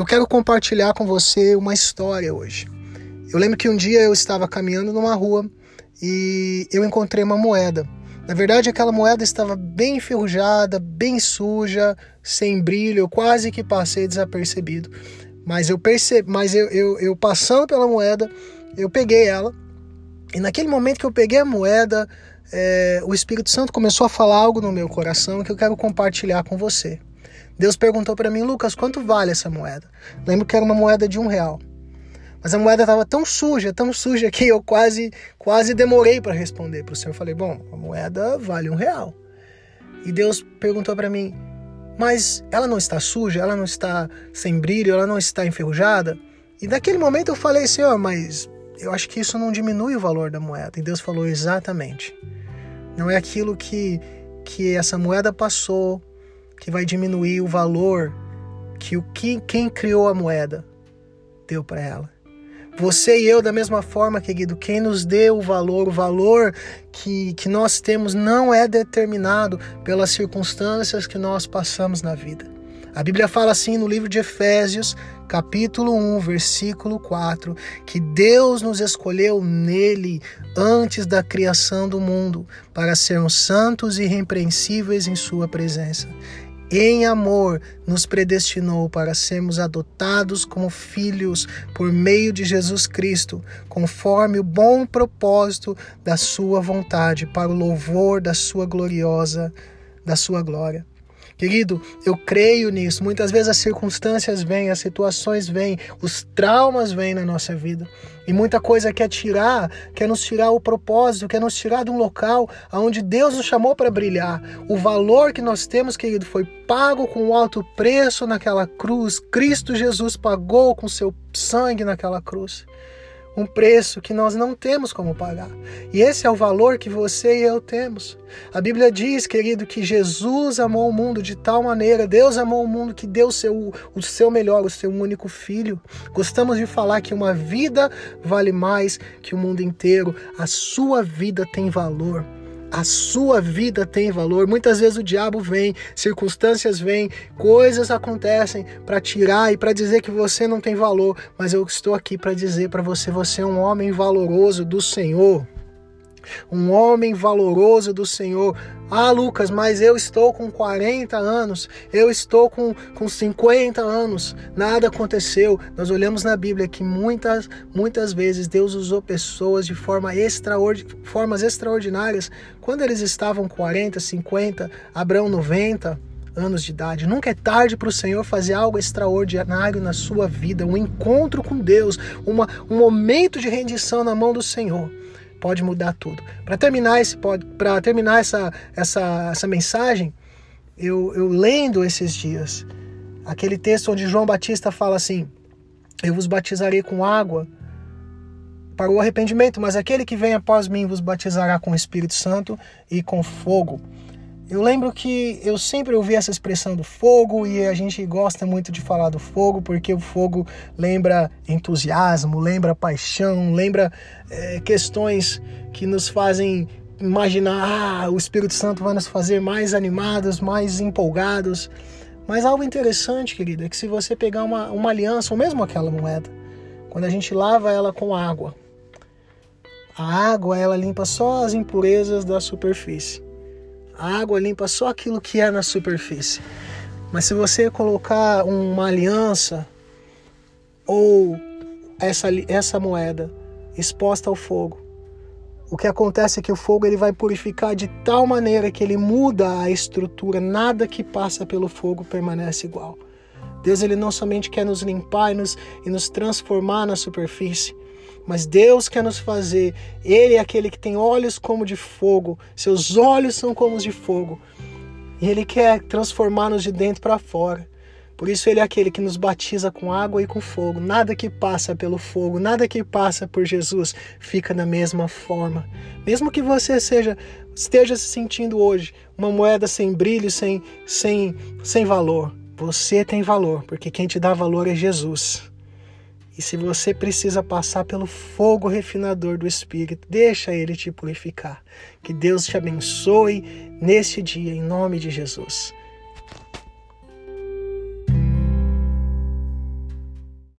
Eu quero compartilhar com você uma história hoje. Eu lembro que um dia eu estava caminhando numa rua e eu encontrei uma moeda. Na verdade, aquela moeda estava bem enferrujada, bem suja, sem brilho, eu quase que passei desapercebido. Mas eu percebi, mas eu, eu, eu passando pela moeda, eu peguei ela. E naquele momento que eu peguei a moeda, é, o Espírito Santo começou a falar algo no meu coração que eu quero compartilhar com você. Deus perguntou para mim, Lucas, quanto vale essa moeda? Lembro que era uma moeda de um real. Mas a moeda estava tão suja, tão suja que eu quase, quase demorei para responder para o Senhor. falei, bom, a moeda vale um real. E Deus perguntou para mim, mas ela não está suja, ela não está sem brilho, ela não está enferrujada? E naquele momento eu falei, Senhor, mas eu acho que isso não diminui o valor da moeda. E Deus falou exatamente. Não é aquilo que, que essa moeda passou, que vai diminuir o valor que o que quem criou a moeda deu para ela. Você e eu, da mesma forma, querido, quem nos deu o valor, o valor que, que nós temos não é determinado pelas circunstâncias que nós passamos na vida. A Bíblia fala assim no livro de Efésios, capítulo 1, versículo 4, que Deus nos escolheu nele antes da criação do mundo para sermos santos e irrepreensíveis em Sua presença em amor, nos predestinou para sermos adotados como filhos por meio de Jesus Cristo, conforme o bom propósito da Sua vontade, para o louvor da Sua gloriosa, da Sua glória. Querido, eu creio nisso. Muitas vezes as circunstâncias vêm, as situações vêm, os traumas vêm na nossa vida. E muita coisa quer tirar, quer nos tirar o propósito, quer nos tirar de um local onde Deus nos chamou para brilhar. O valor que nós temos, querido, foi pago com alto preço naquela cruz. Cristo Jesus pagou com seu sangue naquela cruz um preço que nós não temos como pagar. E esse é o valor que você e eu temos. A Bíblia diz, querido, que Jesus amou o mundo de tal maneira, Deus amou o mundo que deu seu, o seu melhor, o seu único filho. Gostamos de falar que uma vida vale mais que o mundo inteiro. A sua vida tem valor. A sua vida tem valor. Muitas vezes o diabo vem, circunstâncias vêm, coisas acontecem para tirar e para dizer que você não tem valor, mas eu estou aqui para dizer para você, você é um homem valoroso do Senhor um homem valoroso do Senhor. Ah, Lucas, mas eu estou com 40 anos, eu estou com, com 50 anos, nada aconteceu. Nós olhamos na Bíblia que muitas, muitas vezes Deus usou pessoas de forma formas extraordinárias quando eles estavam 40, 50, Abraão 90 anos de idade. Nunca é tarde para o Senhor fazer algo extraordinário na sua vida, um encontro com Deus, uma, um momento de rendição na mão do Senhor pode mudar tudo. Para terminar esse para terminar essa, essa, essa mensagem, eu, eu lendo esses dias aquele texto onde João Batista fala assim: Eu vos batizarei com água para o arrependimento, mas aquele que vem após mim vos batizará com o Espírito Santo e com fogo. Eu lembro que eu sempre ouvi essa expressão do fogo e a gente gosta muito de falar do fogo porque o fogo lembra entusiasmo, lembra paixão, lembra é, questões que nos fazem imaginar ah, o Espírito Santo vai nos fazer mais animados, mais empolgados. Mas algo interessante, querido, é que se você pegar uma, uma aliança, ou mesmo aquela moeda, quando a gente lava ela com água, a água ela limpa só as impurezas da superfície. A água limpa só aquilo que é na superfície. Mas se você colocar uma aliança ou essa, essa moeda exposta ao fogo, o que acontece é que o fogo ele vai purificar de tal maneira que ele muda a estrutura, nada que passa pelo fogo permanece igual. Deus ele não somente quer nos limpar e nos, e nos transformar na superfície, mas Deus quer nos fazer. Ele é aquele que tem olhos como de fogo, seus olhos são como os de fogo. E Ele quer transformar-nos de dentro para fora. Por isso Ele é aquele que nos batiza com água e com fogo. Nada que passa pelo fogo, nada que passa por Jesus fica da mesma forma. Mesmo que você seja esteja se sentindo hoje uma moeda sem brilho, sem, sem, sem valor, você tem valor, porque quem te dá valor é Jesus. E se você precisa passar pelo fogo refinador do Espírito, deixa ele te purificar. Que Deus te abençoe neste dia, em nome de Jesus.